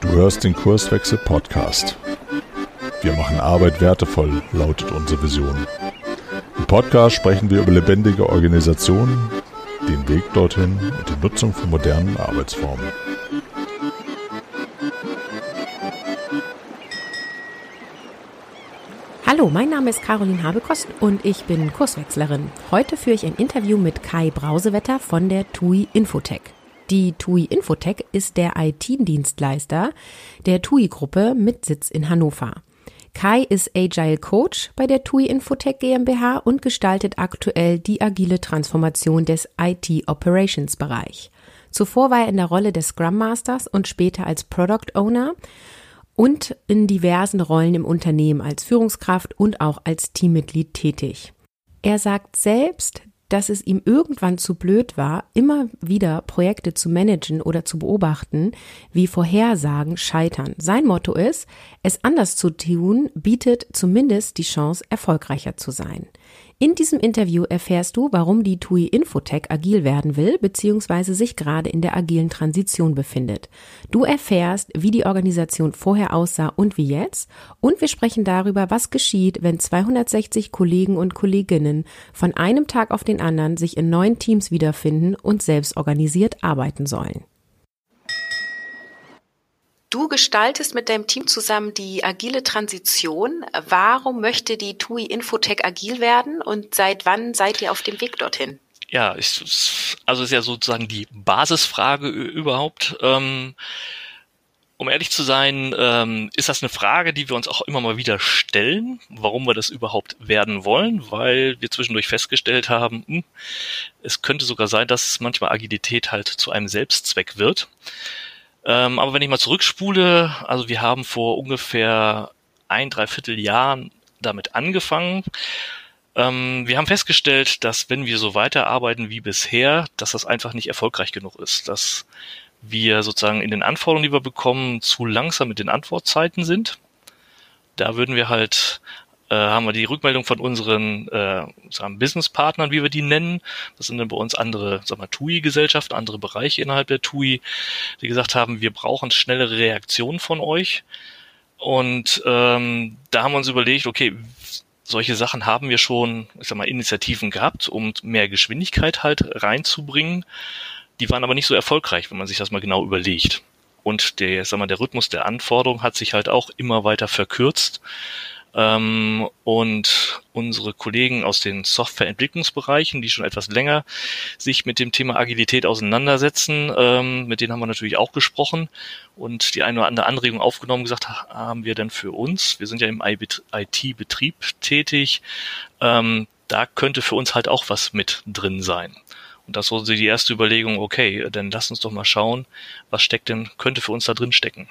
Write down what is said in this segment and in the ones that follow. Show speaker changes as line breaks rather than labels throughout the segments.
Du hörst den Kurswechsel Podcast. Wir machen Arbeit wertevoll, lautet unsere Vision. Im Podcast sprechen wir über lebendige Organisationen, den Weg dorthin und die Nutzung von modernen Arbeitsformen.
Hallo, mein Name ist Caroline Habekost und ich bin Kurswechslerin. Heute führe ich ein Interview mit Kai Brausewetter von der TUI Infotech. Die TUI Infotech ist der IT-Dienstleister der TUI-Gruppe mit Sitz in Hannover. Kai ist Agile Coach bei der TUI Infotech GmbH und gestaltet aktuell die agile Transformation des IT Operations Bereich. Zuvor war er in der Rolle des Scrum Masters und später als Product Owner und in diversen Rollen im Unternehmen als Führungskraft und auch als Teammitglied tätig. Er sagt selbst, dass es ihm irgendwann zu blöd war, immer wieder Projekte zu managen oder zu beobachten, wie Vorhersagen scheitern. Sein Motto ist, es anders zu tun, bietet zumindest die Chance, erfolgreicher zu sein. In diesem Interview erfährst du, warum die TUI Infotech agil werden will bzw. sich gerade in der agilen Transition befindet. Du erfährst, wie die Organisation vorher aussah und wie jetzt und wir sprechen darüber, was geschieht, wenn 260 Kollegen und Kolleginnen von einem Tag auf den anderen sich in neuen Teams wiederfinden und selbst organisiert arbeiten sollen. Du gestaltest mit deinem Team zusammen die agile Transition. Warum möchte die TUI Infotech agil werden und seit wann seid ihr auf dem Weg dorthin?
Ja, ist, also ist ja sozusagen die Basisfrage überhaupt. Ähm, um ehrlich zu sein, ähm, ist das eine Frage, die wir uns auch immer mal wieder stellen, warum wir das überhaupt werden wollen, weil wir zwischendurch festgestellt haben, hm, es könnte sogar sein, dass manchmal Agilität halt zu einem Selbstzweck wird. Ähm, aber wenn ich mal zurückspule, also wir haben vor ungefähr ein, dreiviertel Jahren damit angefangen. Ähm, wir haben festgestellt, dass wenn wir so weiterarbeiten wie bisher, dass das einfach nicht erfolgreich genug ist, dass wir sozusagen in den Anforderungen, die wir bekommen, zu langsam mit den Antwortzeiten sind. Da würden wir halt äh, haben wir die Rückmeldung von unseren äh, sagen Businesspartnern, wie wir die nennen. Das sind dann bei uns andere, sagen wir, TUI-Gesellschaften, andere Bereiche innerhalb der TUI, die gesagt haben, wir brauchen schnellere Reaktionen von euch. Und ähm, da haben wir uns überlegt, okay, solche Sachen haben wir schon, ich sag mal, Initiativen gehabt, um mehr Geschwindigkeit halt reinzubringen. Die waren aber nicht so erfolgreich, wenn man sich das mal genau überlegt. Und der, sag mal, der Rhythmus der Anforderung hat sich halt auch immer weiter verkürzt. Ähm, und unsere Kollegen aus den Softwareentwicklungsbereichen, die schon etwas länger sich mit dem Thema Agilität auseinandersetzen, ähm, mit denen haben wir natürlich auch gesprochen und die eine oder andere Anregung aufgenommen, gesagt haben wir denn für uns, wir sind ja im IT-Betrieb tätig, ähm, da könnte für uns halt auch was mit drin sein. Und das war die erste Überlegung, okay, dann lass uns doch mal schauen, was steckt denn, könnte für uns da drin stecken.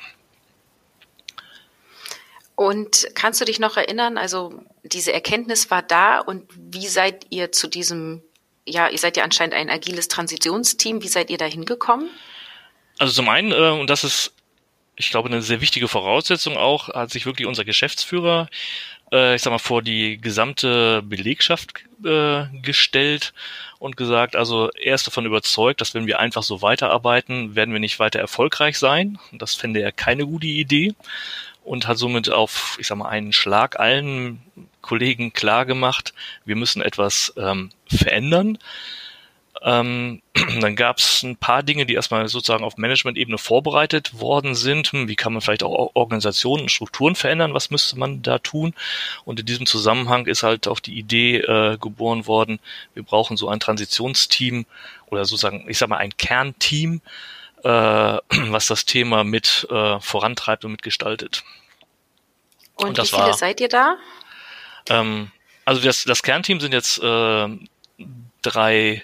Und kannst du dich noch erinnern, also diese Erkenntnis war da und wie seid ihr zu diesem, ja, ihr seid ja anscheinend ein agiles Transitionsteam, wie seid ihr da hingekommen?
Also zum einen, äh, und das ist, ich glaube, eine sehr wichtige Voraussetzung auch, hat sich wirklich unser Geschäftsführer, äh, ich sag mal, vor die gesamte Belegschaft äh, gestellt und gesagt, also er ist davon überzeugt, dass wenn wir einfach so weiterarbeiten, werden wir nicht weiter erfolgreich sein. Das fände er keine gute Idee und hat somit auf, ich sag mal, einen Schlag allen Kollegen klar gemacht, wir müssen etwas ähm, verändern. Ähm, dann gab es ein paar Dinge, die erstmal sozusagen auf Management-Ebene vorbereitet worden sind. Hm, wie kann man vielleicht auch Organisationen und Strukturen verändern? Was müsste man da tun? Und in diesem Zusammenhang ist halt auch die Idee äh, geboren worden, wir brauchen so ein Transitionsteam oder sozusagen, ich sag mal, ein Kernteam, äh, was das Thema mit äh, vorantreibt und mitgestaltet.
Und, und wie viele war, seid ihr da?
Ähm, also das, das Kernteam sind jetzt äh, drei,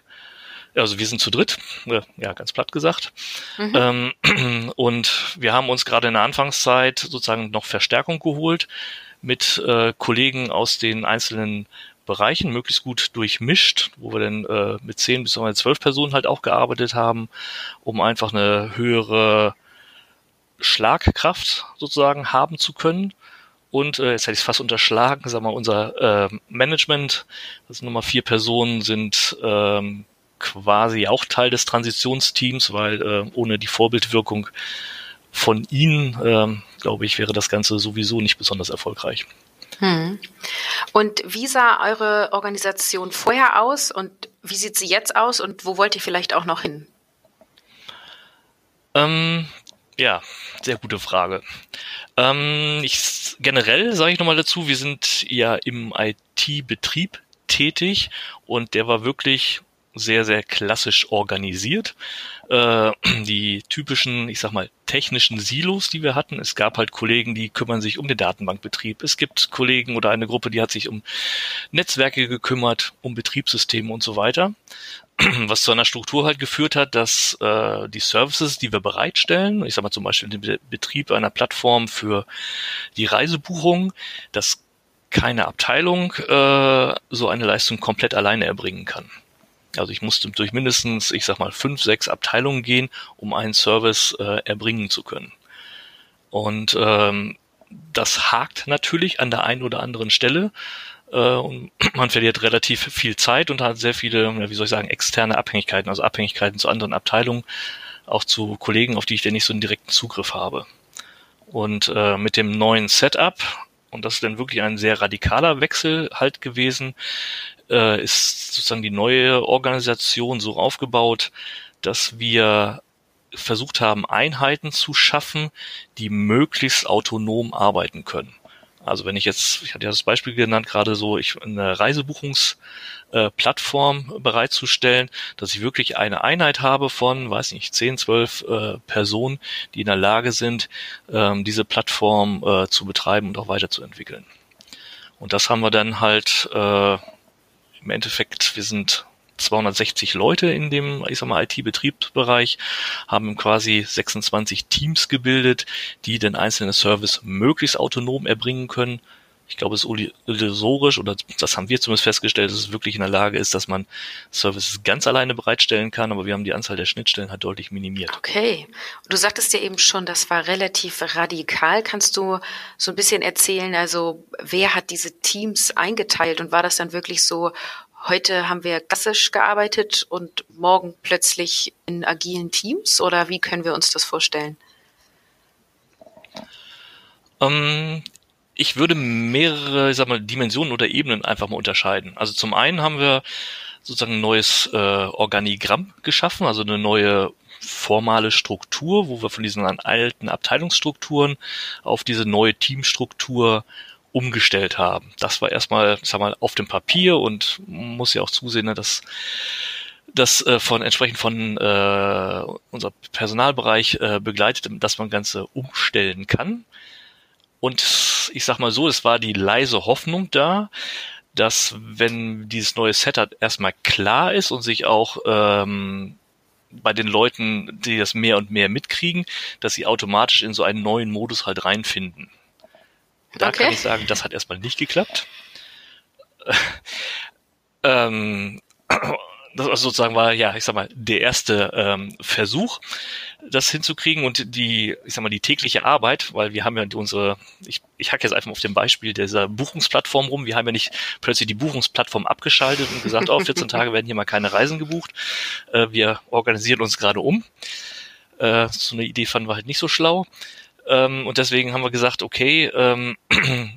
also wir sind zu dritt, äh, ja, ganz platt gesagt. Mhm. Ähm, und wir haben uns gerade in der Anfangszeit sozusagen noch Verstärkung geholt mit äh, Kollegen aus den einzelnen Bereichen möglichst gut durchmischt, wo wir dann äh, mit zehn bis zwölf Personen halt auch gearbeitet haben, um einfach eine höhere Schlagkraft sozusagen haben zu können. Und äh, jetzt hätte ich es fast unterschlagen, sag mal, unser äh, Management, das sind nochmal vier Personen, sind ähm, quasi auch Teil des Transitionsteams, weil äh, ohne die Vorbildwirkung von Ihnen, äh, glaube ich, wäre das Ganze sowieso nicht besonders erfolgreich.
Hm. Und wie sah eure Organisation vorher aus und wie sieht sie jetzt aus und wo wollt ihr vielleicht auch noch hin?
Ähm, ja, sehr gute Frage. Ähm, ich, generell sage ich nochmal dazu, wir sind ja im IT-Betrieb tätig und der war wirklich sehr, sehr klassisch organisiert. Äh, die typischen, ich sag mal, technischen Silos, die wir hatten. Es gab halt Kollegen, die kümmern sich um den Datenbankbetrieb. Es gibt Kollegen oder eine Gruppe, die hat sich um Netzwerke gekümmert, um Betriebssysteme und so weiter. Was zu einer Struktur halt geführt hat, dass äh, die Services, die wir bereitstellen, ich sag mal zum Beispiel den Betrieb einer Plattform für die Reisebuchung, dass keine Abteilung äh, so eine Leistung komplett alleine erbringen kann. Also ich musste durch mindestens, ich sag mal, fünf, sechs Abteilungen gehen, um einen Service äh, erbringen zu können. Und ähm, das hakt natürlich an der einen oder anderen Stelle. Äh, und man verliert relativ viel Zeit und hat sehr viele, wie soll ich sagen, externe Abhängigkeiten, also Abhängigkeiten zu anderen Abteilungen, auch zu Kollegen, auf die ich dann nicht so einen direkten Zugriff habe. Und äh, mit dem neuen Setup, und das ist dann wirklich ein sehr radikaler Wechsel halt gewesen, äh, ist sozusagen die neue Organisation so aufgebaut, dass wir versucht haben, Einheiten zu schaffen, die möglichst autonom arbeiten können. Also wenn ich jetzt, ich hatte ja das Beispiel genannt, gerade so ich eine Reisebuchungsplattform äh, bereitzustellen, dass ich wirklich eine Einheit habe von, weiß nicht, 10, 12 äh, Personen, die in der Lage sind, ähm, diese Plattform äh, zu betreiben und auch weiterzuentwickeln. Und das haben wir dann halt äh, im Endeffekt, wir sind 260 Leute in dem, ich sag mal, IT-Betriebsbereich, haben quasi 26 Teams gebildet, die den einzelnen Service möglichst autonom erbringen können. Ich glaube, es ist illusorisch, oder das haben wir zumindest festgestellt, dass es wirklich in der Lage ist, dass man Services ganz alleine bereitstellen kann, aber wir haben die Anzahl der Schnittstellen halt deutlich minimiert.
Okay. Du sagtest ja eben schon, das war relativ radikal. Kannst du so ein bisschen erzählen, also wer hat diese Teams eingeteilt und war das dann wirklich so, heute haben wir klassisch gearbeitet und morgen plötzlich in agilen Teams oder wie können wir uns das vorstellen?
Ähm, ich würde mehrere, ich sag mal, Dimensionen oder Ebenen einfach mal unterscheiden. Also zum einen haben wir sozusagen ein neues äh, Organigramm geschaffen, also eine neue formale Struktur, wo wir von diesen alten Abteilungsstrukturen auf diese neue Teamstruktur umgestellt haben. Das war erstmal, sag mal, auf dem Papier und muss ja auch zusehen, ne, dass das äh, von entsprechend von äh, unser Personalbereich äh, begleitet, dass man Ganze umstellen kann. Und ich sag mal so, es war die leise Hoffnung da, dass wenn dieses neue Setup erstmal klar ist und sich auch ähm, bei den Leuten, die das mehr und mehr mitkriegen, dass sie automatisch in so einen neuen Modus halt reinfinden. Da okay. kann ich sagen, das hat erstmal nicht geklappt. ähm, das also sozusagen war ja, ich sag mal, der erste ähm, Versuch, das hinzukriegen und die, ich sag mal, die tägliche Arbeit, weil wir haben ja unsere, ich, ich hacke jetzt einfach auf dem Beispiel dieser Buchungsplattform rum, wir haben ja nicht plötzlich die Buchungsplattform abgeschaltet und gesagt, oh, 14 Tage werden hier mal keine Reisen gebucht, äh, wir organisieren uns gerade um. Äh, so eine Idee fanden wir halt nicht so schlau. Ähm, und deswegen haben wir gesagt, okay, ähm, äh,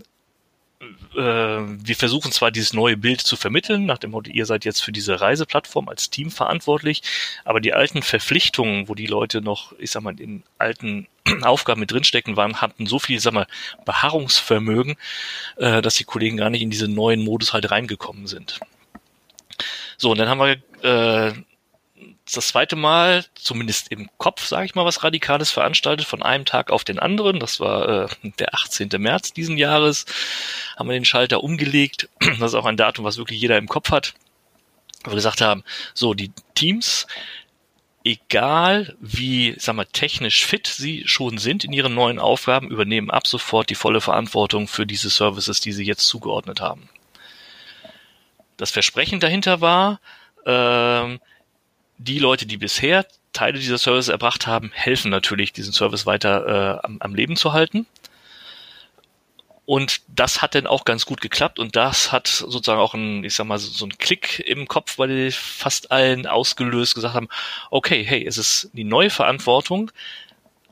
wir versuchen zwar dieses neue Bild zu vermitteln, nach dem Motto, ihr seid jetzt für diese Reiseplattform als Team verantwortlich, aber die alten Verpflichtungen, wo die Leute noch, ich sag mal, in alten Aufgaben mit drinstecken waren, hatten so viel, sag mal, Beharrungsvermögen, äh, dass die Kollegen gar nicht in diesen neuen Modus halt reingekommen sind. So, und dann haben wir äh, das zweite Mal, zumindest im Kopf, sage ich mal, was Radikales veranstaltet, von einem Tag auf den anderen. Das war äh, der 18. März diesen Jahres. Haben wir den Schalter umgelegt. Das ist auch ein Datum, was wirklich jeder im Kopf hat. Wo wir gesagt haben, so, die Teams, egal wie, sag mal, technisch fit sie schon sind in ihren neuen Aufgaben, übernehmen ab sofort die volle Verantwortung für diese Services, die sie jetzt zugeordnet haben. Das Versprechen dahinter war, ähm, die Leute, die bisher Teile dieser Service erbracht haben, helfen natürlich, diesen Service weiter äh, am, am Leben zu halten. Und das hat dann auch ganz gut geklappt und das hat sozusagen auch ein, ich sag mal, so ein Klick im Kopf bei fast allen ausgelöst, gesagt haben, okay, hey, es ist die neue Verantwortung,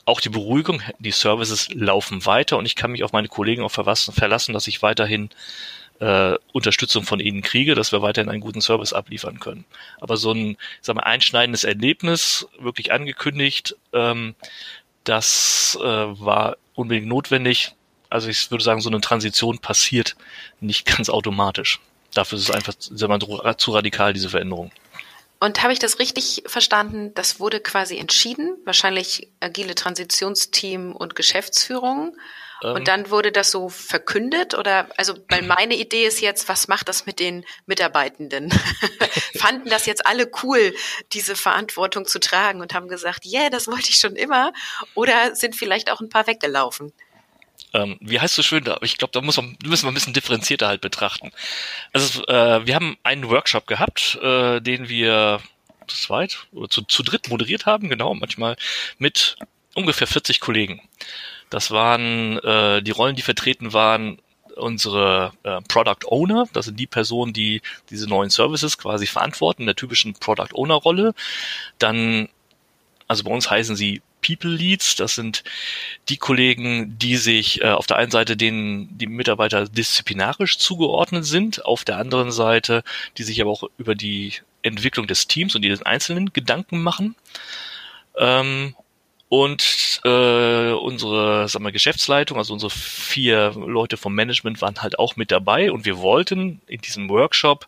auch die Beruhigung, die Services laufen weiter und ich kann mich auf meine Kollegen auch verlassen, dass ich weiterhin äh, Unterstützung von ihnen kriege, dass wir weiterhin einen guten Service abliefern können. Aber so ein sag mal, einschneidendes Erlebnis, wirklich angekündigt, ähm, das äh, war unbedingt notwendig. Also ich würde sagen, so eine Transition passiert nicht ganz automatisch. Dafür ist es einfach sag mal, zu radikal, diese Veränderung.
Und habe ich das richtig verstanden? Das wurde quasi entschieden, wahrscheinlich agile Transitionsteam und Geschäftsführung. Ähm, und dann wurde das so verkündet oder also weil meine Idee ist jetzt, was macht das mit den Mitarbeitenden? Fanden das jetzt alle cool, diese Verantwortung zu tragen und haben gesagt, yeah, das wollte ich schon immer oder sind vielleicht auch ein paar weggelaufen?
Ähm, wie heißt so schön da? Ich glaube, da muss man, müssen wir ein bisschen differenzierter halt betrachten. Also äh, wir haben einen Workshop gehabt, äh, den wir zu zweit oder zu, zu dritt moderiert haben, genau, manchmal mit ungefähr 40 Kollegen. Das waren äh, die Rollen, die vertreten waren, unsere äh, Product Owner, das sind die Personen, die diese neuen Services quasi verantworten, in der typischen Product Owner Rolle. Dann, also bei uns heißen sie People Leads, das sind die Kollegen, die sich äh, auf der einen Seite denen die Mitarbeiter disziplinarisch zugeordnet sind, auf der anderen Seite, die sich aber auch über die Entwicklung des Teams und jedes Einzelnen Gedanken machen. Ähm, und äh, unsere sagen wir, Geschäftsleitung, also unsere vier Leute vom Management waren halt auch mit dabei und wir wollten in diesem Workshop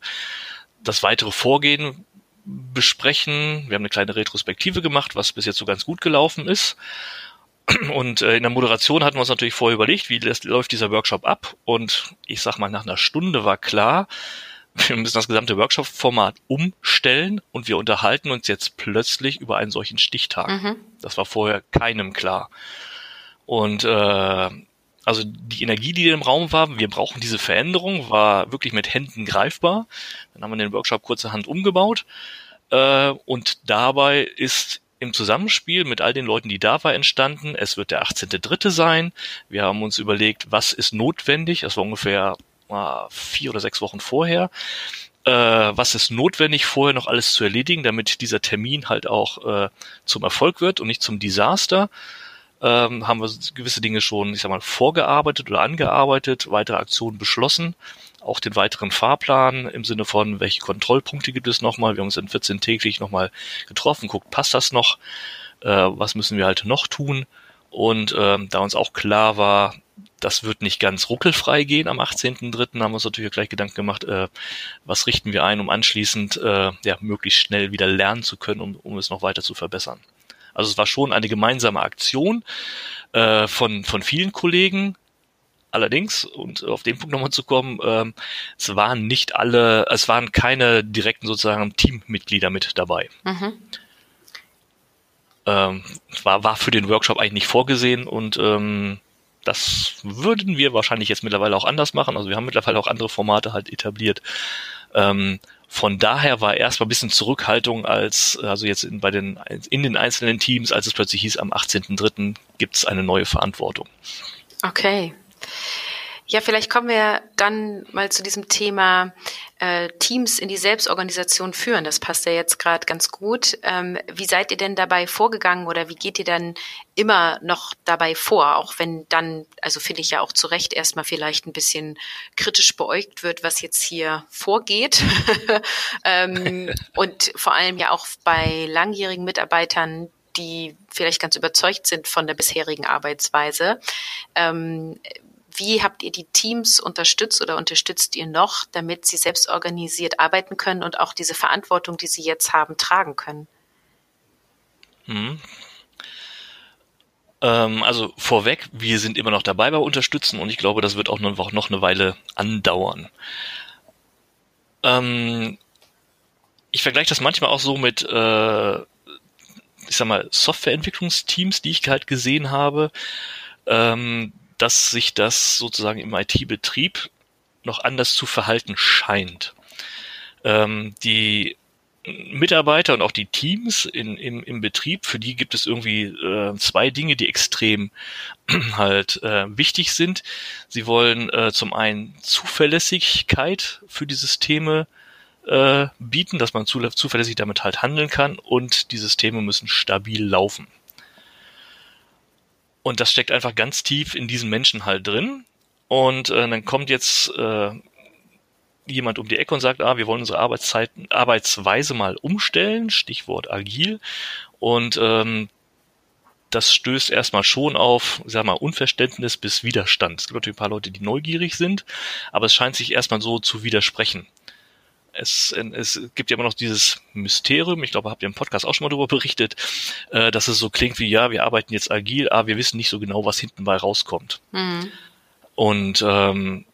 das weitere Vorgehen besprechen. Wir haben eine kleine Retrospektive gemacht, was bis jetzt so ganz gut gelaufen ist. Und äh, in der Moderation hatten wir uns natürlich vorher überlegt, wie läuft dieser Workshop ab. Und ich sag mal, nach einer Stunde war klar, wir müssen das gesamte Workshop-Format umstellen und wir unterhalten uns jetzt plötzlich über einen solchen Stichtag. Mhm. Das war vorher keinem klar. Und äh, also die Energie, die im Raum war, wir brauchen diese Veränderung, war wirklich mit Händen greifbar. Dann haben wir den Workshop kurzerhand umgebaut. Äh, und dabei ist im Zusammenspiel mit all den Leuten, die da war, entstanden. Es wird der 18.3. sein. Wir haben uns überlegt, was ist notwendig. Das war ungefähr vier oder sechs Wochen vorher. Äh, was ist notwendig, vorher noch alles zu erledigen, damit dieser Termin halt auch äh, zum Erfolg wird und nicht zum Desaster. Ähm, haben wir gewisse Dinge schon, ich sag mal, vorgearbeitet oder angearbeitet, weitere Aktionen beschlossen, auch den weiteren Fahrplan im Sinne von, welche Kontrollpunkte gibt es nochmal. Wir haben uns in 14 täglich nochmal getroffen, guckt, passt das noch? Äh, was müssen wir halt noch tun? Und ähm, da uns auch klar war, das wird nicht ganz ruckelfrei gehen am 18.3. haben wir uns natürlich gleich Gedanken gemacht, äh, was richten wir ein, um anschließend äh, ja, möglichst schnell wieder lernen zu können, um, um es noch weiter zu verbessern. Also es war schon eine gemeinsame Aktion äh, von, von vielen Kollegen. Allerdings, und auf den Punkt nochmal zu kommen, ähm, es waren nicht alle, es waren keine direkten sozusagen Teammitglieder mit dabei. Mhm. Ähm, war, war für den Workshop eigentlich nicht vorgesehen und ähm, das würden wir wahrscheinlich jetzt mittlerweile auch anders machen. Also wir haben mittlerweile auch andere Formate halt etabliert. Ähm, von daher war erstmal ein bisschen Zurückhaltung als, also jetzt in, bei den, in den einzelnen Teams, als es plötzlich hieß, am 18.03. gibt es eine neue Verantwortung.
Okay. Ja, vielleicht kommen wir dann mal zu diesem Thema äh, Teams in die Selbstorganisation führen. Das passt ja jetzt gerade ganz gut. Ähm, wie seid ihr denn dabei vorgegangen oder wie geht ihr dann immer noch dabei vor, auch wenn dann, also finde ich ja auch zu Recht erstmal vielleicht ein bisschen kritisch beäugt wird, was jetzt hier vorgeht. ähm, und vor allem ja auch bei langjährigen Mitarbeitern, die vielleicht ganz überzeugt sind von der bisherigen Arbeitsweise. Ähm, wie habt ihr die Teams unterstützt oder unterstützt ihr noch, damit sie selbst organisiert arbeiten können und auch diese Verantwortung, die sie jetzt haben, tragen können?
Hm. Ähm, also vorweg, wir sind immer noch dabei bei Unterstützen und ich glaube, das wird auch noch, noch eine Weile andauern. Ähm, ich vergleiche das manchmal auch so mit, äh, ich sag mal, Softwareentwicklungsteams, die ich halt gesehen habe. Ähm, dass sich das sozusagen im IT-Betrieb noch anders zu verhalten scheint. Ähm, die Mitarbeiter und auch die Teams in, im, im Betrieb, für die gibt es irgendwie äh, zwei Dinge, die extrem halt äh, wichtig sind. Sie wollen äh, zum einen Zuverlässigkeit für die Systeme äh, bieten, dass man zu, zuverlässig damit halt handeln kann und die Systeme müssen stabil laufen. Und das steckt einfach ganz tief in diesen Menschen halt drin. Und äh, dann kommt jetzt äh, jemand um die Ecke und sagt, ah, wir wollen unsere Arbeitszeiten, Arbeitsweise mal umstellen, Stichwort agil. Und ähm, das stößt erstmal schon auf, sag mal, Unverständnis bis Widerstand. Es gibt natürlich ein paar Leute, die neugierig sind, aber es scheint sich erstmal so zu widersprechen. Es, es gibt ja immer noch dieses Mysterium, ich glaube, habt ihr im Podcast auch schon mal darüber berichtet, äh, dass es so klingt wie, ja, wir arbeiten jetzt agil, aber wir wissen nicht so genau, was hinten bei rauskommt. Mhm. Und ähm,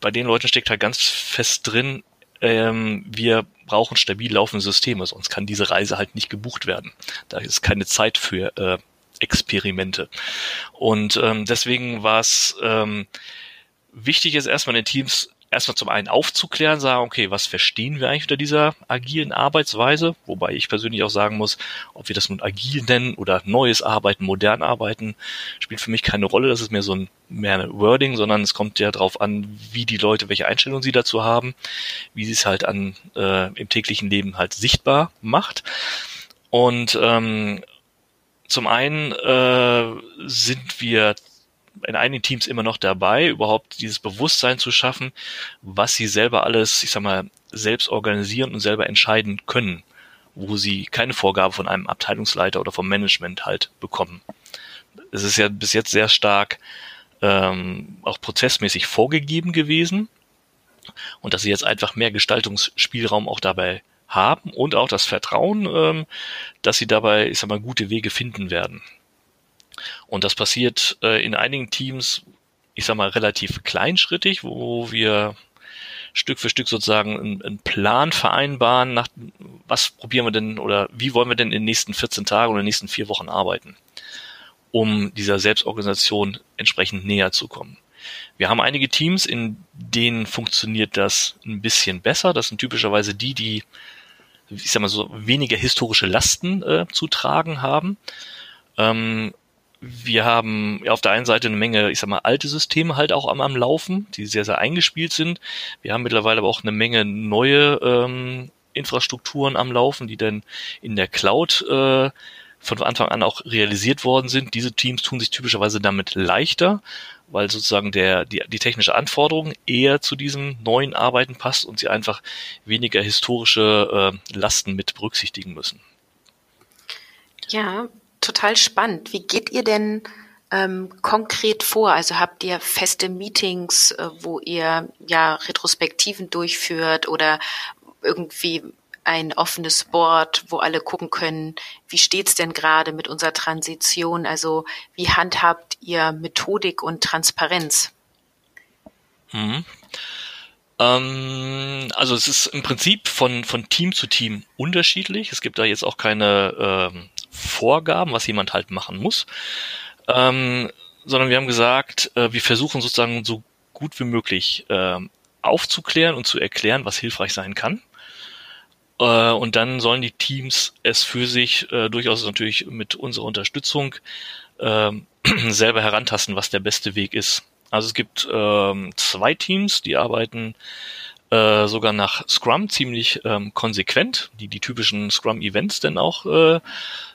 bei den Leuten steckt halt ganz fest drin, ähm, wir brauchen stabil laufende Systeme, sonst kann diese Reise halt nicht gebucht werden. Da ist keine Zeit für äh, Experimente. Und ähm, deswegen war es ähm, wichtig, ist erstmal in den Teams erstmal zum einen aufzuklären, sagen, okay, was verstehen wir eigentlich unter dieser agilen Arbeitsweise? Wobei ich persönlich auch sagen muss, ob wir das nun agil nennen oder neues Arbeiten, modern Arbeiten, spielt für mich keine Rolle. Das ist mehr so ein mehr ein Wording, sondern es kommt ja darauf an, wie die Leute, welche Einstellung sie dazu haben, wie sie es halt an äh, im täglichen Leben halt sichtbar macht. Und ähm, zum einen äh, sind wir in einigen Teams immer noch dabei, überhaupt dieses Bewusstsein zu schaffen, was sie selber alles, ich sag mal, selbst organisieren und selber entscheiden können, wo sie keine Vorgabe von einem Abteilungsleiter oder vom Management halt bekommen. Es ist ja bis jetzt sehr stark ähm, auch prozessmäßig vorgegeben gewesen und dass sie jetzt einfach mehr Gestaltungsspielraum auch dabei haben und auch das Vertrauen, ähm, dass sie dabei, ich sag mal, gute Wege finden werden. Und das passiert äh, in einigen Teams, ich sag mal, relativ kleinschrittig, wo wir Stück für Stück sozusagen einen, Plan vereinbaren, nach was probieren wir denn oder wie wollen wir denn in den nächsten 14 Tagen oder in den nächsten vier Wochen arbeiten, um dieser Selbstorganisation entsprechend näher zu kommen. Wir haben einige Teams, in denen funktioniert das ein bisschen besser. Das sind typischerweise die, die, ich sag mal so, weniger historische Lasten äh, zu tragen haben. Ähm, wir haben auf der einen Seite eine Menge, ich sag mal, alte Systeme halt auch am, am Laufen, die sehr, sehr eingespielt sind. Wir haben mittlerweile aber auch eine Menge neue ähm, Infrastrukturen am Laufen, die dann in der Cloud äh, von Anfang an auch realisiert worden sind. Diese Teams tun sich typischerweise damit leichter, weil sozusagen der, die, die technische Anforderung eher zu diesem neuen Arbeiten passt und sie einfach weniger historische äh, Lasten mit berücksichtigen müssen.
Ja, total spannend. Wie geht ihr denn ähm, konkret vor? Also habt ihr feste Meetings, äh, wo ihr ja Retrospektiven durchführt oder irgendwie ein offenes Board, wo alle gucken können, wie steht's denn gerade mit unserer Transition? Also wie handhabt ihr Methodik und Transparenz?
Mhm. Ähm, also es ist im Prinzip von, von Team zu Team unterschiedlich. Es gibt da jetzt auch keine ähm, Vorgaben, was jemand halt machen muss, ähm, sondern wir haben gesagt, äh, wir versuchen sozusagen so gut wie möglich äh, aufzuklären und zu erklären, was hilfreich sein kann. Äh, und dann sollen die Teams es für sich äh, durchaus natürlich mit unserer Unterstützung äh, selber herantasten, was der beste Weg ist. Also es gibt ähm, zwei Teams, die arbeiten äh, sogar nach Scrum ziemlich ähm, konsequent, die die typischen Scrum-Events dann auch äh,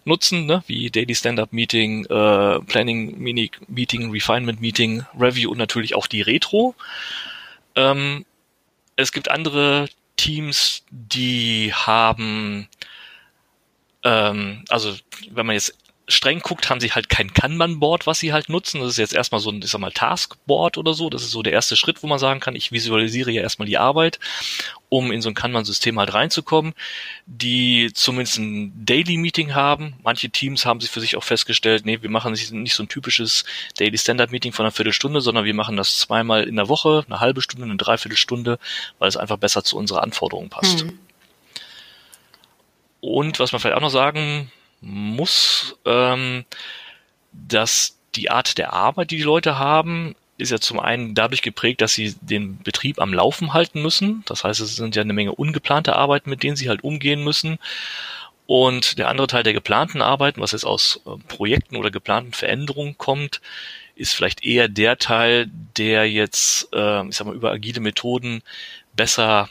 nutzen, ne? wie Daily Stand-Up Meeting, äh, Planning Meeting, Refinement Meeting, Review und natürlich auch die Retro. Ähm, es gibt andere Teams, die haben ähm, also wenn man jetzt streng guckt, haben sie halt kein Kanban-Board, was sie halt nutzen. Das ist jetzt erstmal so ein, ich sag mal, Taskboard oder so. Das ist so der erste Schritt, wo man sagen kann, ich visualisiere ja erstmal die Arbeit, um in so ein Kanban-System halt reinzukommen, die zumindest ein Daily-Meeting haben. Manche Teams haben sich für sich auch festgestellt, nee, wir machen nicht so ein typisches Daily Standard-Meeting von einer Viertelstunde, sondern wir machen das zweimal in der Woche, eine halbe Stunde, eine Dreiviertelstunde, weil es einfach besser zu unserer Anforderungen passt. Hm. Und was man vielleicht auch noch sagen muss, ähm, dass die Art der Arbeit, die die Leute haben, ist ja zum einen dadurch geprägt, dass sie den Betrieb am Laufen halten müssen. Das heißt, es sind ja eine Menge ungeplante Arbeiten, mit denen sie halt umgehen müssen. Und der andere Teil der geplanten Arbeiten, was jetzt aus äh, Projekten oder geplanten Veränderungen kommt, ist vielleicht eher der Teil, der jetzt, äh, ich sag mal, über agile Methoden besser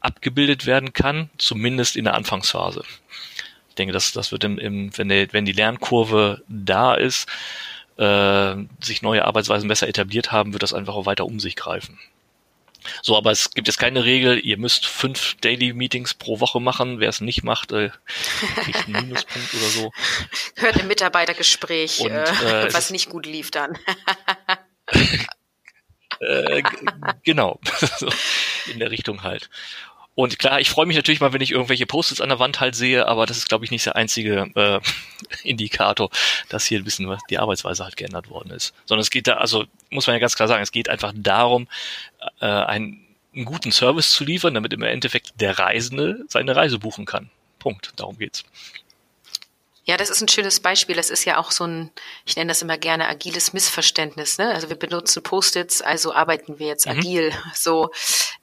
abgebildet werden kann, zumindest in der Anfangsphase. Ich denke, das, das wird im, im wenn, der, wenn die Lernkurve da ist, äh, sich neue Arbeitsweisen besser etabliert haben, wird das einfach auch weiter um sich greifen. So, aber es gibt jetzt keine Regel, ihr müsst fünf Daily Meetings pro Woche machen. Wer es nicht macht, äh, kriegt einen Minuspunkt oder so.
Hört im Mitarbeitergespräch, Und, äh, äh was nicht gut lief dann.
äh, genau, in der Richtung halt. Und klar, ich freue mich natürlich mal, wenn ich irgendwelche Post-its an der Wand halt sehe, aber das ist, glaube ich, nicht der einzige äh, Indikator, dass hier ein bisschen die Arbeitsweise halt geändert worden ist. Sondern es geht da, also muss man ja ganz klar sagen, es geht einfach darum, äh, einen, einen guten Service zu liefern, damit im Endeffekt der Reisende seine Reise buchen kann. Punkt. Darum geht's.
Ja, das ist ein schönes Beispiel. Das ist ja auch so ein, ich nenne das immer gerne agiles Missverständnis. Ne? Also wir benutzen Post-its, also arbeiten wir jetzt mhm. agil. So,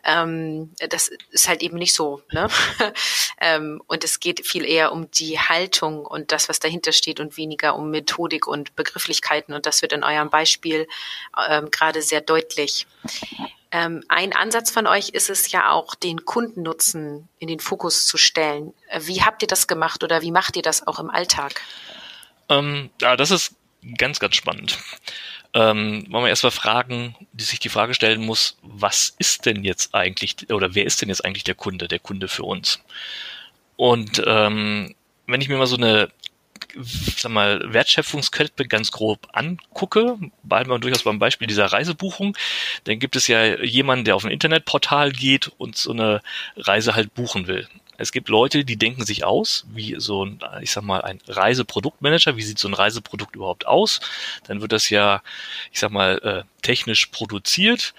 ähm, das ist halt eben nicht so. Ne? ähm, und es geht viel eher um die Haltung und das, was dahinter steht und weniger um Methodik und Begrifflichkeiten. Und das wird in eurem Beispiel ähm, gerade sehr deutlich. Ähm, ein Ansatz von euch ist es ja auch, den Kundennutzen in den Fokus zu stellen. Wie habt ihr das gemacht oder wie macht ihr das auch im Alltag?
Ähm, ja, das ist ganz, ganz spannend. Ähm, wollen wir erstmal fragen, die sich die Frage stellen muss, was ist denn jetzt eigentlich, oder wer ist denn jetzt eigentlich der Kunde, der Kunde für uns? Und ähm, wenn ich mir mal so eine sag mal, Wertschöpfungskette ganz grob angucke, bleiben wir durchaus beim Beispiel dieser Reisebuchung, dann gibt es ja jemanden, der auf ein Internetportal geht und so eine Reise halt buchen will. Es gibt Leute, die denken sich aus, wie so ein, ich sag mal, ein Reiseproduktmanager, wie sieht so ein Reiseprodukt überhaupt aus? Dann wird das ja, ich sag mal, äh, technisch produziert.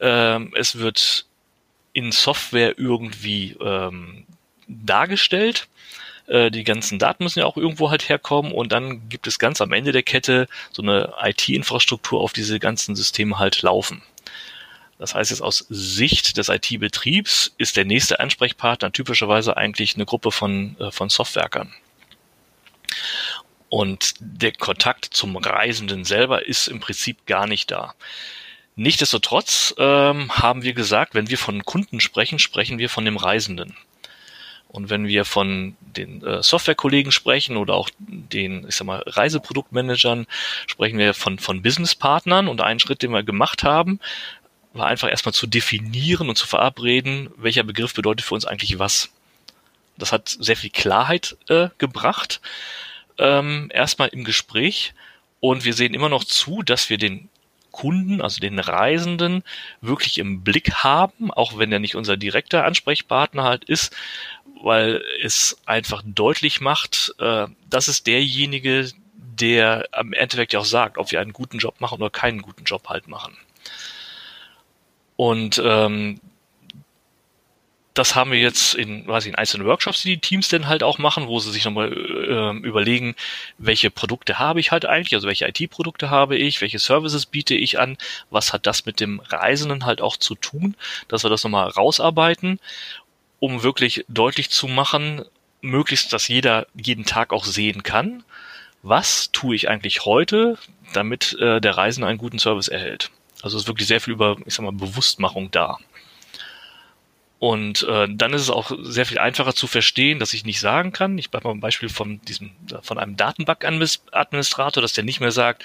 Ähm, es wird in Software irgendwie ähm, dargestellt äh, die ganzen Daten müssen ja auch irgendwo halt herkommen und dann gibt es ganz am Ende der Kette so eine IT-Infrastruktur, auf diese ganzen Systeme halt laufen. Das heißt jetzt aus Sicht des IT-Betriebs ist der nächste Ansprechpartner typischerweise eigentlich eine Gruppe von, äh, von Softwerkern. Und der Kontakt zum Reisenden selber ist im Prinzip gar nicht da. Nichtsdestotrotz ähm, haben wir gesagt, wenn wir von Kunden sprechen, sprechen wir von dem Reisenden. Und wenn wir von den äh, Softwarekollegen sprechen oder auch den, ich sag mal, Reiseproduktmanagern, sprechen wir von, von Businesspartnern. Und einen Schritt, den wir gemacht haben, war einfach erstmal zu definieren und zu verabreden, welcher Begriff bedeutet für uns eigentlich was. Das hat sehr viel Klarheit äh, gebracht, ähm, erstmal im Gespräch. Und wir sehen immer noch zu, dass wir den Kunden, also den Reisenden, wirklich im Blick haben, auch wenn er nicht unser direkter Ansprechpartner halt ist, weil es einfach deutlich macht, äh, das ist derjenige, der am Endeffekt ja auch sagt, ob wir einen guten Job machen oder keinen guten Job halt machen. Und ähm, das haben wir jetzt in, weiß ich, in einzelnen Workshops, die die Teams dann halt auch machen, wo sie sich nochmal äh, überlegen, welche Produkte habe ich halt eigentlich, also welche IT-Produkte habe ich, welche Services biete ich an, was hat das mit dem Reisenden halt auch zu tun, dass wir das nochmal rausarbeiten um wirklich deutlich zu machen, möglichst, dass jeder jeden Tag auch sehen kann, was tue ich eigentlich heute, damit äh, der Reisende einen guten Service erhält. Also es ist wirklich sehr viel über, ich sag mal, Bewusstmachung da. Und äh, dann ist es auch sehr viel einfacher zu verstehen, dass ich nicht sagen kann. Ich bleibe mal ein Beispiel von diesem, von einem Datenbank-Administrator, dass der nicht mehr sagt,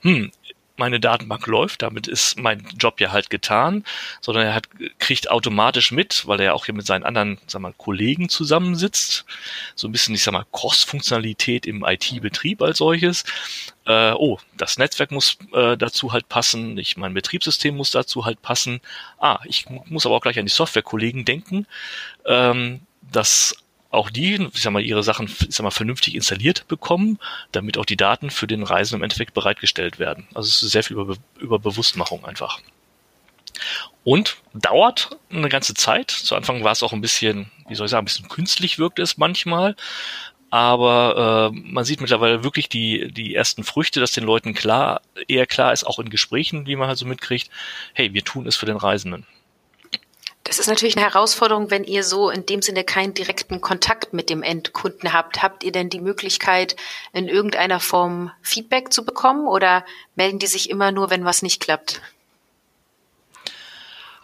hm, meine Datenbank läuft, damit ist mein Job ja halt getan, sondern er hat, kriegt automatisch mit, weil er ja auch hier mit seinen anderen, sag mal, Kollegen zusammensitzt, so ein bisschen, ich sag mal, Cross-Funktionalität im IT-Betrieb als solches. Äh, oh, das Netzwerk muss äh, dazu halt passen, ich, mein Betriebssystem muss dazu halt passen. Ah, ich muss aber auch gleich an die Software-Kollegen denken, ähm, dass auch die, ich sag mal, ihre Sachen, ich sag mal, vernünftig installiert bekommen, damit auch die Daten für den Reisenden im Endeffekt bereitgestellt werden. Also es ist sehr viel über, über Bewusstmachung einfach. Und dauert eine ganze Zeit. Zu Anfang war es auch ein bisschen, wie soll ich sagen, ein bisschen künstlich wirkte es manchmal. aber äh, man sieht mittlerweile wirklich die, die ersten Früchte, dass den Leuten klar, eher klar ist, auch in Gesprächen, wie man halt so mitkriegt, hey, wir tun es für den Reisenden.
Das ist natürlich eine Herausforderung, wenn ihr so in dem Sinne keinen direkten Kontakt mit dem Endkunden habt. Habt ihr denn die Möglichkeit, in irgendeiner Form Feedback zu bekommen oder melden die sich immer nur, wenn was nicht klappt?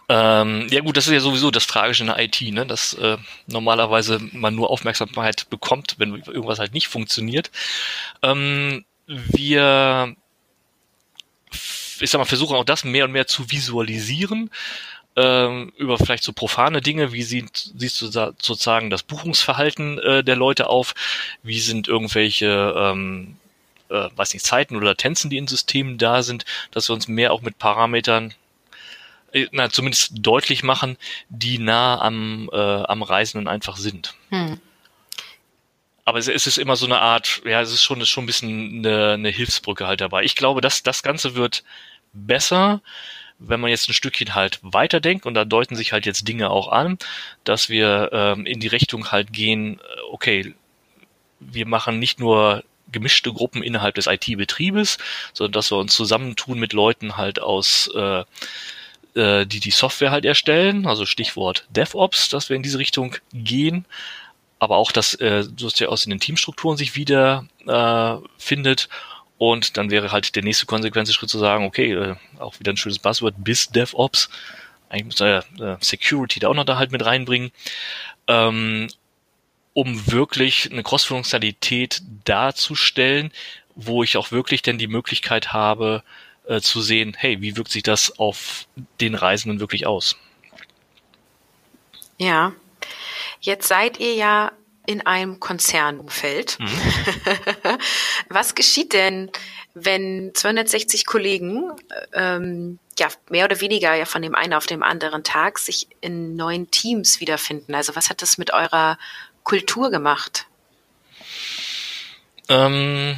Ähm, ja gut, das ist ja sowieso das Tragische in der IT, ne? dass äh, normalerweise man nur Aufmerksamkeit bekommt, wenn irgendwas halt nicht funktioniert. Ähm, wir ich sag mal, versuchen auch das mehr und mehr zu visualisieren ähm, über vielleicht so profane Dinge, wie sieht, siehst du da sozusagen das Buchungsverhalten äh, der Leute auf, wie sind irgendwelche ähm, äh, weiß nicht, Zeiten oder Latenzen, die in Systemen da sind, dass wir uns mehr auch mit Parametern äh, na, zumindest deutlich machen, die nah am, äh, am Reisenden einfach sind. Hm. Aber es, es, ist immer so eine Art, ja, es ist schon, ist schon ein bisschen eine, eine Hilfsbrücke halt dabei. Ich glaube, dass das Ganze wird besser, wenn man jetzt ein Stückchen halt weiterdenkt, und da deuten sich halt jetzt Dinge auch an, dass wir ähm, in die Richtung halt gehen, äh, okay, wir machen nicht nur gemischte Gruppen innerhalb des IT-Betriebes, sondern dass wir uns zusammentun mit Leuten halt aus äh, äh, die die Software halt erstellen, also Stichwort DevOps, dass wir in diese Richtung gehen, aber auch, dass äh, aus in den Teamstrukturen sich wieder äh, findet und dann wäre halt der nächste Konsequenzschritt zu sagen, okay, äh, auch wieder ein schönes Buzzword, bis DevOps, eigentlich muss er äh, Security da auch noch da halt mit reinbringen, ähm, um wirklich eine Cross-Funktionalität darzustellen, wo ich auch wirklich denn die Möglichkeit habe, äh, zu sehen, hey, wie wirkt sich das auf den Reisenden wirklich aus?
Ja, jetzt seid ihr ja in einem Konzernumfeld. Mhm. Was geschieht denn, wenn 260 Kollegen ähm, ja mehr oder weniger ja von dem einen auf dem anderen Tag sich in neuen Teams wiederfinden? Also was hat das mit eurer Kultur gemacht?
Ähm,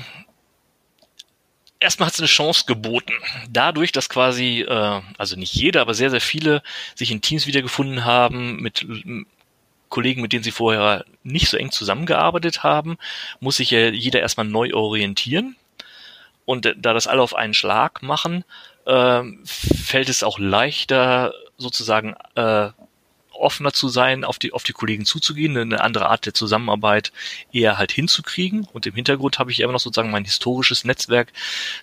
erstmal hat es eine Chance geboten. Dadurch, dass quasi, äh, also nicht jeder, aber sehr, sehr viele sich in Teams wiedergefunden haben mit Kollegen, mit denen sie vorher nicht so eng zusammengearbeitet haben, muss sich ja jeder erstmal neu orientieren. Und da das alle auf einen Schlag machen, äh, fällt es auch leichter, sozusagen äh, offener zu sein, auf die, auf die Kollegen zuzugehen, eine andere Art der Zusammenarbeit eher halt hinzukriegen. Und im Hintergrund habe ich immer noch sozusagen mein historisches Netzwerk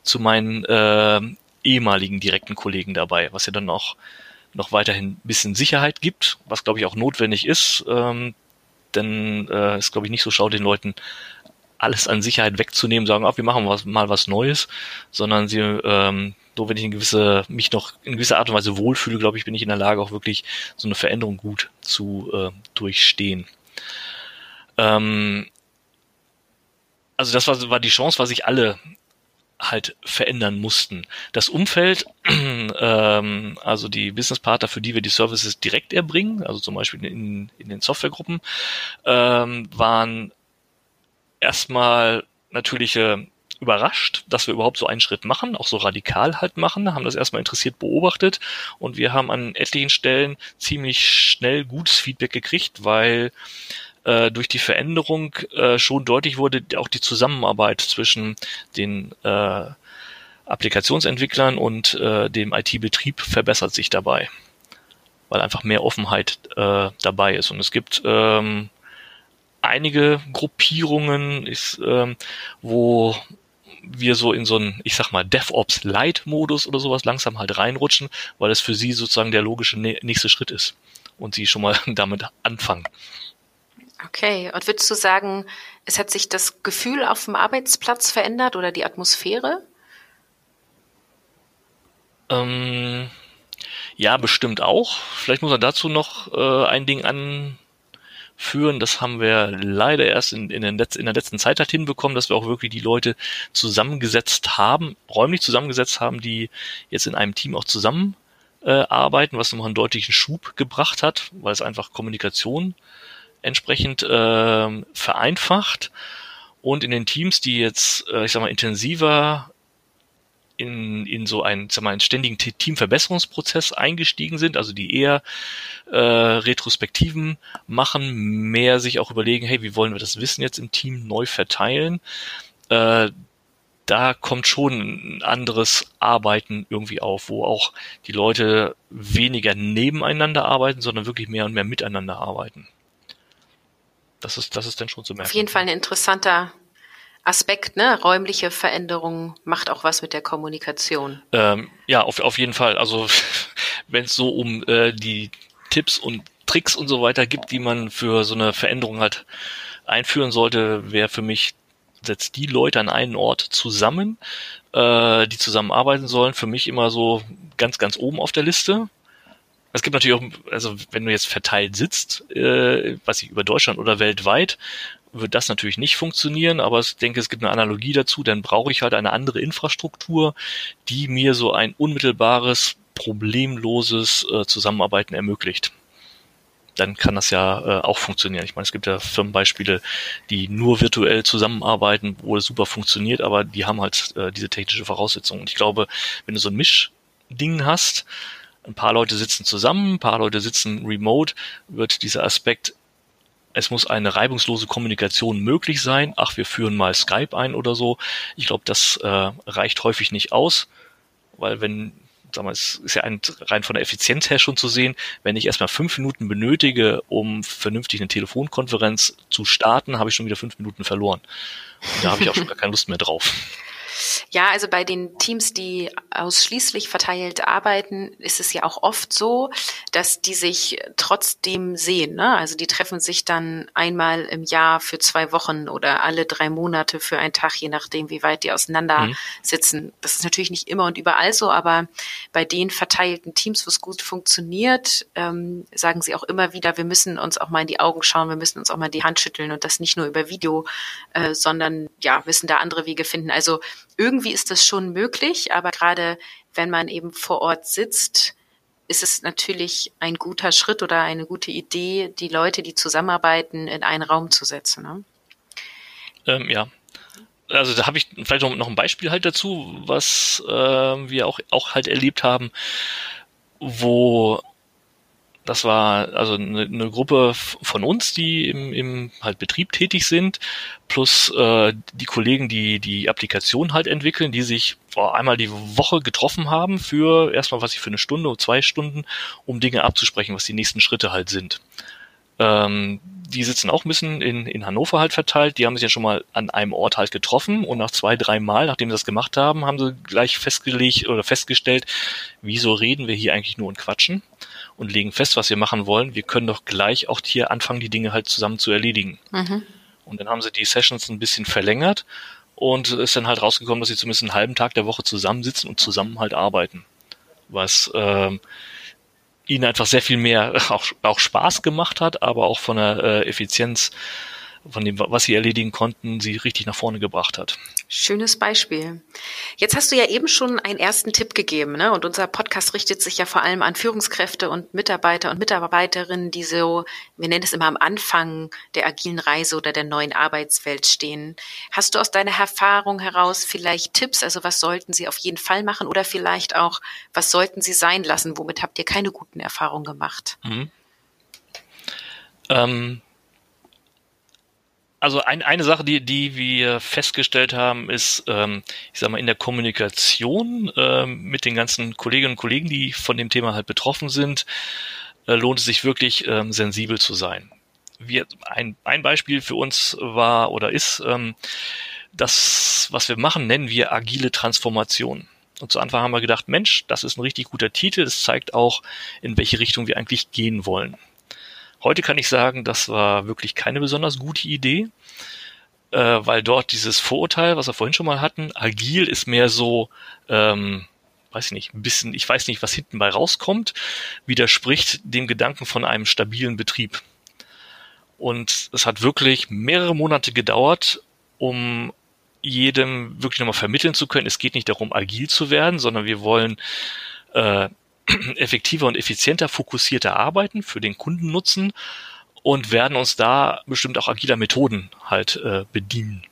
zu meinen äh, ehemaligen direkten Kollegen dabei, was ja dann auch noch weiterhin ein bisschen Sicherheit gibt, was glaube ich auch notwendig ist, ähm, denn äh, ist glaube ich nicht so schlau, den Leuten alles an Sicherheit wegzunehmen, sagen, ah, wir machen was, mal was Neues, sondern sie, ähm, nur wenn ich in gewisse, mich noch in gewisser Art und Weise wohlfühle, glaube ich, bin ich in der Lage, auch wirklich so eine Veränderung gut zu äh, durchstehen. Ähm, also das war, war die Chance, was sich alle halt verändern mussten. Das Umfeld, ähm, also die Businesspartner, für die wir die Services direkt erbringen, also zum Beispiel in, in den Softwaregruppen, ähm, waren erstmal natürlich äh, überrascht, dass wir überhaupt so einen Schritt machen, auch so radikal halt machen, haben das erstmal interessiert beobachtet und wir haben an etlichen Stellen ziemlich schnell gutes Feedback gekriegt, weil äh, durch die Veränderung äh, schon deutlich wurde, auch die Zusammenarbeit zwischen den äh, Applikationsentwicklern und äh, dem IT-Betrieb verbessert sich dabei, weil einfach mehr Offenheit äh, dabei ist. Und es gibt ähm, einige Gruppierungen, ist, ähm, wo wir so in so einen, ich sag mal, DevOps Light-Modus oder sowas langsam halt reinrutschen, weil es für sie sozusagen der logische nächste Schritt ist und sie schon mal damit anfangen.
Okay, und würdest du sagen, es hat sich das Gefühl auf dem Arbeitsplatz verändert oder die Atmosphäre?
Ähm, ja, bestimmt auch. Vielleicht muss man dazu noch äh, ein Ding anführen. Das haben wir leider erst in, in, Letz-, in der letzten Zeit halt hinbekommen, dass wir auch wirklich die Leute zusammengesetzt haben, räumlich zusammengesetzt haben, die jetzt in einem Team auch zusammen äh, was nochmal einen deutlichen Schub gebracht hat, weil es einfach Kommunikation entsprechend äh, vereinfacht und in den Teams, die jetzt, äh, ich sag mal, intensiver in, in so einen, sag mal, einen ständigen Teamverbesserungsprozess eingestiegen sind, also die eher äh, Retrospektiven machen, mehr sich auch überlegen, hey, wie wollen wir das Wissen jetzt im Team neu verteilen? Äh, da kommt schon ein anderes Arbeiten irgendwie auf, wo auch die Leute weniger nebeneinander arbeiten, sondern wirklich mehr und mehr miteinander arbeiten. Das ist, das ist dann schon zu merken.
Auf jeden Fall ein interessanter Aspekt, ne? Räumliche Veränderung macht auch was mit der Kommunikation.
Ähm, ja, auf, auf jeden Fall. Also wenn es so um äh, die Tipps und Tricks und so weiter gibt, die man für so eine Veränderung halt einführen sollte, wäre für mich, setzt die Leute an einen Ort zusammen, äh, die zusammenarbeiten sollen, für mich immer so ganz, ganz oben auf der Liste. Es gibt natürlich auch, also wenn du jetzt verteilt sitzt, äh, was ich über Deutschland oder weltweit, wird das natürlich nicht funktionieren, aber ich denke, es gibt eine Analogie dazu, dann brauche ich halt eine andere Infrastruktur, die mir so ein unmittelbares, problemloses äh, Zusammenarbeiten ermöglicht. Dann kann das ja äh, auch funktionieren. Ich meine, es gibt ja Firmenbeispiele, die nur virtuell zusammenarbeiten, wo es super funktioniert, aber die haben halt äh, diese technische Voraussetzung. Und ich glaube, wenn du so ein Mischding hast, ein paar Leute sitzen zusammen, ein paar Leute sitzen remote, wird dieser Aspekt es muss eine reibungslose Kommunikation möglich sein. Ach, wir führen mal Skype ein oder so. Ich glaube, das äh, reicht häufig nicht aus, weil wenn, sagen wir, es ist ja ein, rein von der Effizienz her schon zu sehen, wenn ich erstmal fünf Minuten benötige, um vernünftig eine Telefonkonferenz zu starten, habe ich schon wieder fünf Minuten verloren. Und da habe ich auch schon gar keine Lust mehr drauf.
Ja, also bei den Teams, die ausschließlich verteilt arbeiten, ist es ja auch oft so, dass die sich trotzdem sehen. Ne? Also die treffen sich dann einmal im Jahr für zwei Wochen oder alle drei Monate für einen Tag, je nachdem, wie weit die auseinander mhm. sitzen. Das ist natürlich nicht immer und überall so, aber bei den verteilten Teams, wo es gut funktioniert, ähm, sagen sie auch immer wieder, wir müssen uns auch mal in die Augen schauen, wir müssen uns auch mal die Hand schütteln und das nicht nur über Video, äh, sondern ja, müssen da andere Wege finden. Also irgendwie ist das schon möglich, aber gerade wenn man eben vor Ort sitzt, ist es natürlich ein guter Schritt oder eine gute Idee, die Leute, die zusammenarbeiten, in einen Raum zu setzen. Ne?
Ähm, ja. Also da habe ich vielleicht noch ein Beispiel halt dazu, was äh, wir auch, auch halt erlebt haben, wo das war also eine, eine Gruppe von uns, die im, im halt Betrieb tätig sind, plus äh, die Kollegen, die die Applikation halt entwickeln, die sich vor einmal die Woche getroffen haben für erstmal was ich für eine Stunde oder zwei Stunden, um Dinge abzusprechen, was die nächsten Schritte halt sind. Ähm, die sitzen auch ein bisschen in, in Hannover halt verteilt. Die haben sich ja schon mal an einem Ort halt getroffen und nach zwei, drei Mal, nachdem sie das gemacht haben, haben sie gleich festgelegt oder festgestellt, wieso reden wir hier eigentlich nur und quatschen und legen fest, was wir machen wollen. Wir können doch gleich auch hier anfangen, die Dinge halt zusammen zu erledigen. Mhm. Und dann haben sie die Sessions ein bisschen verlängert und ist dann halt rausgekommen, dass sie zumindest einen halben Tag der Woche zusammensitzen und zusammen halt arbeiten. Was ähm, ihnen einfach sehr viel mehr auch, auch Spaß gemacht hat, aber auch von der äh, Effizienz von dem, was sie erledigen konnten, sie richtig nach vorne gebracht hat.
Schönes Beispiel. Jetzt hast du ja eben schon einen ersten Tipp gegeben, ne? Und unser Podcast richtet sich ja vor allem an Führungskräfte und Mitarbeiter und Mitarbeiterinnen, die so, wir nennen es immer am Anfang der agilen Reise oder der neuen Arbeitswelt stehen. Hast du aus deiner Erfahrung heraus vielleicht Tipps? Also was sollten sie auf jeden Fall machen oder vielleicht auch, was sollten sie sein lassen? Womit habt ihr keine guten Erfahrungen gemacht? Mhm.
Ähm also ein, eine Sache, die, die wir festgestellt haben, ist, ähm, ich sag mal, in der Kommunikation ähm, mit den ganzen Kolleginnen und Kollegen, die von dem Thema halt betroffen sind, äh, lohnt es sich wirklich ähm, sensibel zu sein. Wir, ein, ein Beispiel für uns war oder ist, ähm, das, was wir machen, nennen wir agile Transformation. Und zu Anfang haben wir gedacht, Mensch, das ist ein richtig guter Titel. Es zeigt auch, in welche Richtung wir eigentlich gehen wollen. Heute kann ich sagen, das war wirklich keine besonders gute Idee, äh, weil dort dieses Vorurteil, was wir vorhin schon mal hatten, agil ist mehr so, ähm, weiß ich nicht, ein bisschen, ich weiß nicht, was hinten bei rauskommt, widerspricht dem Gedanken von einem stabilen Betrieb. Und es hat wirklich mehrere Monate gedauert, um jedem wirklich nochmal vermitteln zu können, es geht nicht darum, agil zu werden, sondern wir wollen äh, effektiver und effizienter, fokussierter arbeiten für den Kundennutzen und werden uns da bestimmt auch agiler Methoden halt äh, bedienen.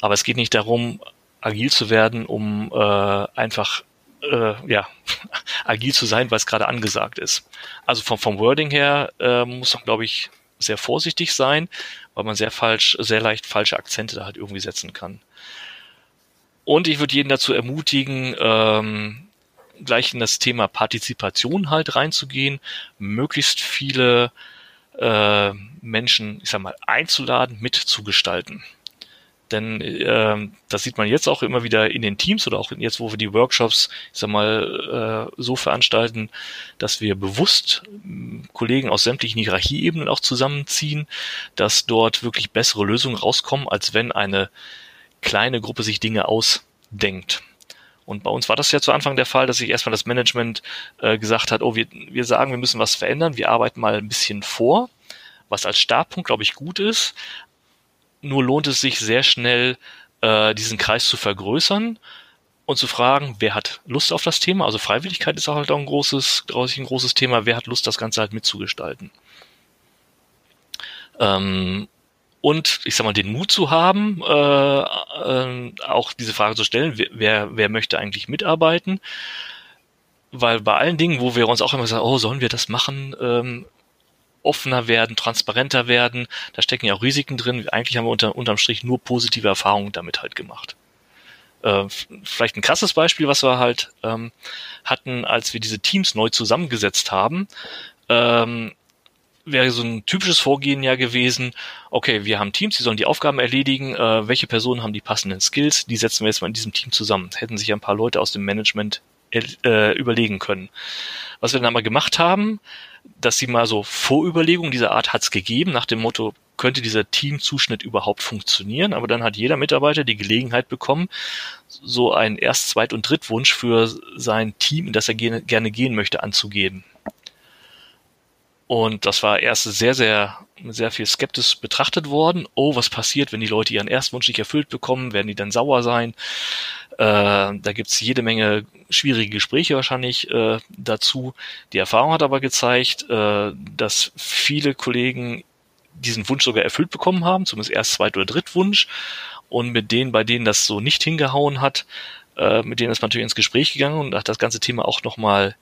Aber es geht nicht darum, agil zu werden, um äh, einfach äh, ja, agil zu sein, weil es gerade angesagt ist. Also vom, vom Wording her äh, muss man, glaube ich, sehr vorsichtig sein, weil man sehr falsch, sehr leicht falsche Akzente da halt irgendwie setzen kann. Und ich würde jeden dazu ermutigen, ähm, gleich in das Thema Partizipation halt reinzugehen, möglichst viele äh, Menschen, ich sag mal, einzuladen, mitzugestalten. Denn äh, das sieht man jetzt auch immer wieder in den Teams oder auch jetzt, wo wir die Workshops, ich sag mal, äh, so veranstalten, dass wir bewusst äh, Kollegen aus sämtlichen Hierarchieebenen auch zusammenziehen, dass dort wirklich bessere Lösungen rauskommen, als wenn eine kleine Gruppe sich Dinge ausdenkt. Und bei uns war das ja zu Anfang der Fall, dass sich erstmal das Management äh, gesagt hat, oh, wir, wir sagen, wir müssen was verändern, wir arbeiten mal ein bisschen vor, was als Startpunkt, glaube ich, gut ist. Nur lohnt es sich sehr schnell, äh, diesen Kreis zu vergrößern und zu fragen, wer hat Lust auf das Thema? Also Freiwilligkeit ist auch halt auch ein großes, ein großes Thema. Wer hat Lust, das Ganze halt mitzugestalten? Ähm, und ich sag mal den Mut zu haben, äh, äh, auch diese Frage zu stellen, wer, wer möchte eigentlich mitarbeiten? Weil bei allen Dingen, wo wir uns auch immer sagen, oh, sollen wir das machen, ähm, offener werden, transparenter werden. Da stecken ja auch Risiken drin. Eigentlich haben wir unter, unterm Strich nur positive Erfahrungen damit halt gemacht. Äh, vielleicht ein krasses Beispiel, was wir halt ähm, hatten, als wir diese Teams neu zusammengesetzt haben. Ähm, wäre so ein typisches Vorgehen ja gewesen, okay, wir haben Teams, die sollen die Aufgaben erledigen, äh, welche Personen haben die passenden Skills, die setzen wir jetzt mal in diesem Team zusammen. hätten sich ein paar Leute aus dem Management äh, überlegen können. Was wir dann aber gemacht haben, dass sie mal so Vorüberlegungen dieser Art hat es gegeben, nach dem Motto, könnte dieser Teamzuschnitt überhaupt funktionieren? Aber dann hat jeder Mitarbeiter die Gelegenheit bekommen, so einen Erst-, Zweit- und Drittwunsch für sein Team, in das er gerne gehen möchte, anzugeben. Und das war erst sehr, sehr, sehr viel skeptisch betrachtet worden. Oh, was passiert, wenn die Leute ihren Erstwunsch nicht erfüllt bekommen? Werden die dann sauer sein? Äh, da gibt's jede Menge schwierige Gespräche wahrscheinlich äh, dazu. Die Erfahrung hat aber gezeigt, äh, dass viele Kollegen diesen Wunsch sogar erfüllt bekommen haben, zumindest erst Zweit- oder Drittwunsch. Und mit denen, bei denen das so nicht hingehauen hat, äh, mit denen ist man natürlich ins Gespräch gegangen und hat das ganze Thema auch nochmal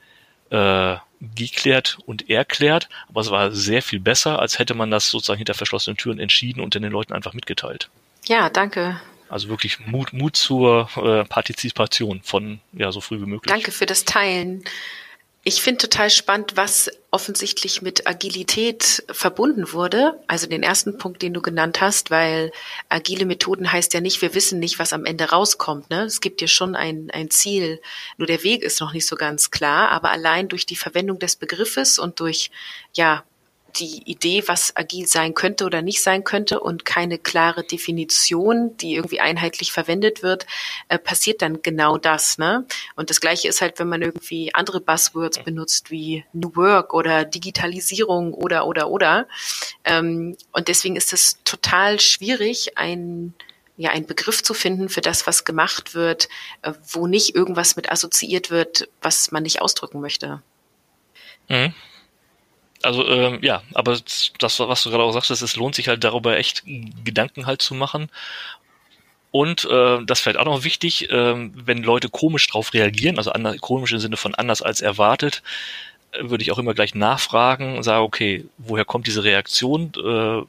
äh, geklärt und erklärt. Aber es war sehr viel besser, als hätte man das sozusagen hinter verschlossenen Türen entschieden und den Leuten einfach mitgeteilt.
Ja, danke.
Also wirklich Mut, Mut zur äh, Partizipation von ja so früh wie möglich.
Danke für das Teilen. Ich finde total spannend, was offensichtlich mit Agilität verbunden wurde. Also den ersten Punkt, den du genannt hast, weil agile Methoden heißt ja nicht, wir wissen nicht, was am Ende rauskommt. Ne? Es gibt ja schon ein, ein Ziel, nur der Weg ist noch nicht so ganz klar. Aber allein durch die Verwendung des Begriffes und durch ja die Idee, was agil sein könnte oder nicht sein könnte und keine klare Definition, die irgendwie einheitlich verwendet wird, äh, passiert dann genau das. Ne? Und das Gleiche ist halt, wenn man irgendwie andere Buzzwords benutzt wie New Work oder Digitalisierung oder oder oder. Ähm, und deswegen ist es total schwierig, ein ja, einen Begriff zu finden für das, was gemacht wird, äh, wo nicht irgendwas mit assoziiert wird, was man nicht ausdrücken möchte.
Mhm also ähm, ja, aber das, was du gerade auch sagst, es lohnt sich halt darüber echt Gedanken halt zu machen. Und äh, das vielleicht auch noch wichtig, äh, wenn Leute komisch drauf reagieren, also anders, komisch im Sinne von anders als erwartet, äh, würde ich auch immer gleich nachfragen und sagen, okay, woher kommt diese Reaktion? Äh,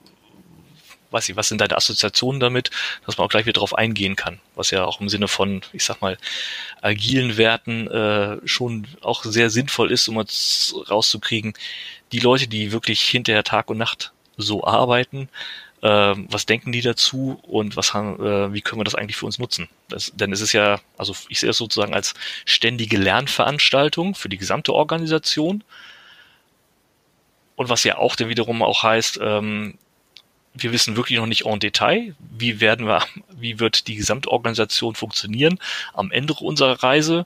weiß ich, was sind deine Assoziationen damit, dass man auch gleich wieder drauf eingehen kann, was ja auch im Sinne von, ich sag mal, agilen Werten äh, schon auch sehr sinnvoll ist, um jetzt rauszukriegen, die Leute, die wirklich hinterher Tag und Nacht so arbeiten, äh, was denken die dazu und was haben, äh, wie können wir das eigentlich für uns nutzen? Das, denn es ist ja, also ich sehe es sozusagen als ständige Lernveranstaltung für die gesamte Organisation. Und was ja auch dann wiederum auch heißt, ähm, wir wissen wirklich noch nicht en Detail, wie werden wir, wie wird die Gesamtorganisation funktionieren am Ende unserer Reise.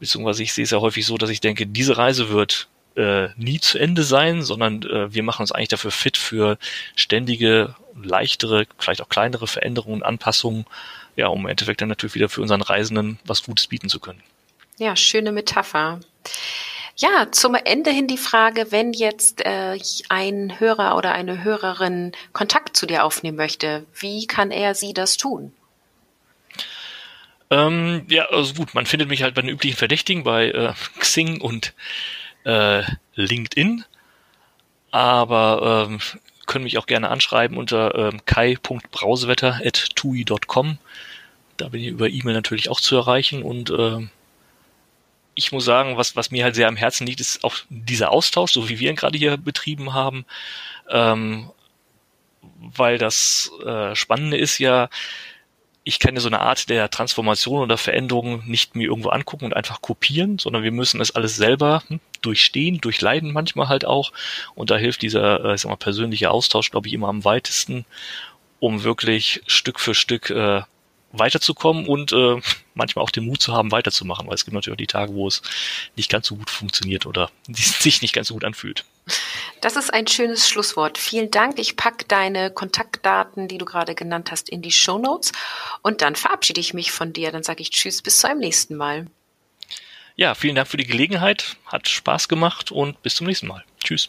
Beziehungsweise ich sehe es ja häufig so, dass ich denke, diese Reise wird äh, nie zu Ende sein, sondern äh, wir machen uns eigentlich dafür fit für ständige, leichtere, vielleicht auch kleinere Veränderungen, Anpassungen, ja, um im Endeffekt dann natürlich wieder für unseren Reisenden was Gutes bieten zu können.
Ja, schöne Metapher. Ja, zum Ende hin die Frage, wenn jetzt äh, ein Hörer oder eine Hörerin Kontakt zu dir aufnehmen möchte, wie kann er sie das tun?
Ähm, ja, also gut, man findet mich halt bei den üblichen Verdächtigen, bei äh, Xing und äh, LinkedIn. Aber ähm, können mich auch gerne anschreiben unter ähm, kai.brausewetter.tui.com. Da bin ich über E-Mail natürlich auch zu erreichen und ähm, ich muss sagen, was, was mir halt sehr am Herzen liegt, ist auch dieser Austausch, so wie wir ihn gerade hier betrieben haben. Ähm, weil das äh, Spannende ist ja, ich kann ja so eine Art der Transformation oder Veränderung nicht mir irgendwo angucken und einfach kopieren, sondern wir müssen es alles selber hm, durchstehen, durchleiden manchmal halt auch. Und da hilft dieser, äh, ich sag mal, persönliche Austausch, glaube ich, immer am weitesten, um wirklich Stück für Stück äh, weiterzukommen und äh, manchmal auch den Mut zu haben, weiterzumachen, weil es gibt natürlich auch die Tage, wo es nicht ganz so gut funktioniert oder sich nicht ganz so gut anfühlt.
Das ist ein schönes Schlusswort. Vielen Dank. Ich packe deine Kontaktdaten, die du gerade genannt hast, in die Show Notes und dann verabschiede ich mich von dir. Dann sage ich Tschüss, bis zu einem nächsten Mal.
Ja, vielen Dank für die Gelegenheit. Hat Spaß gemacht und bis zum nächsten Mal. Tschüss.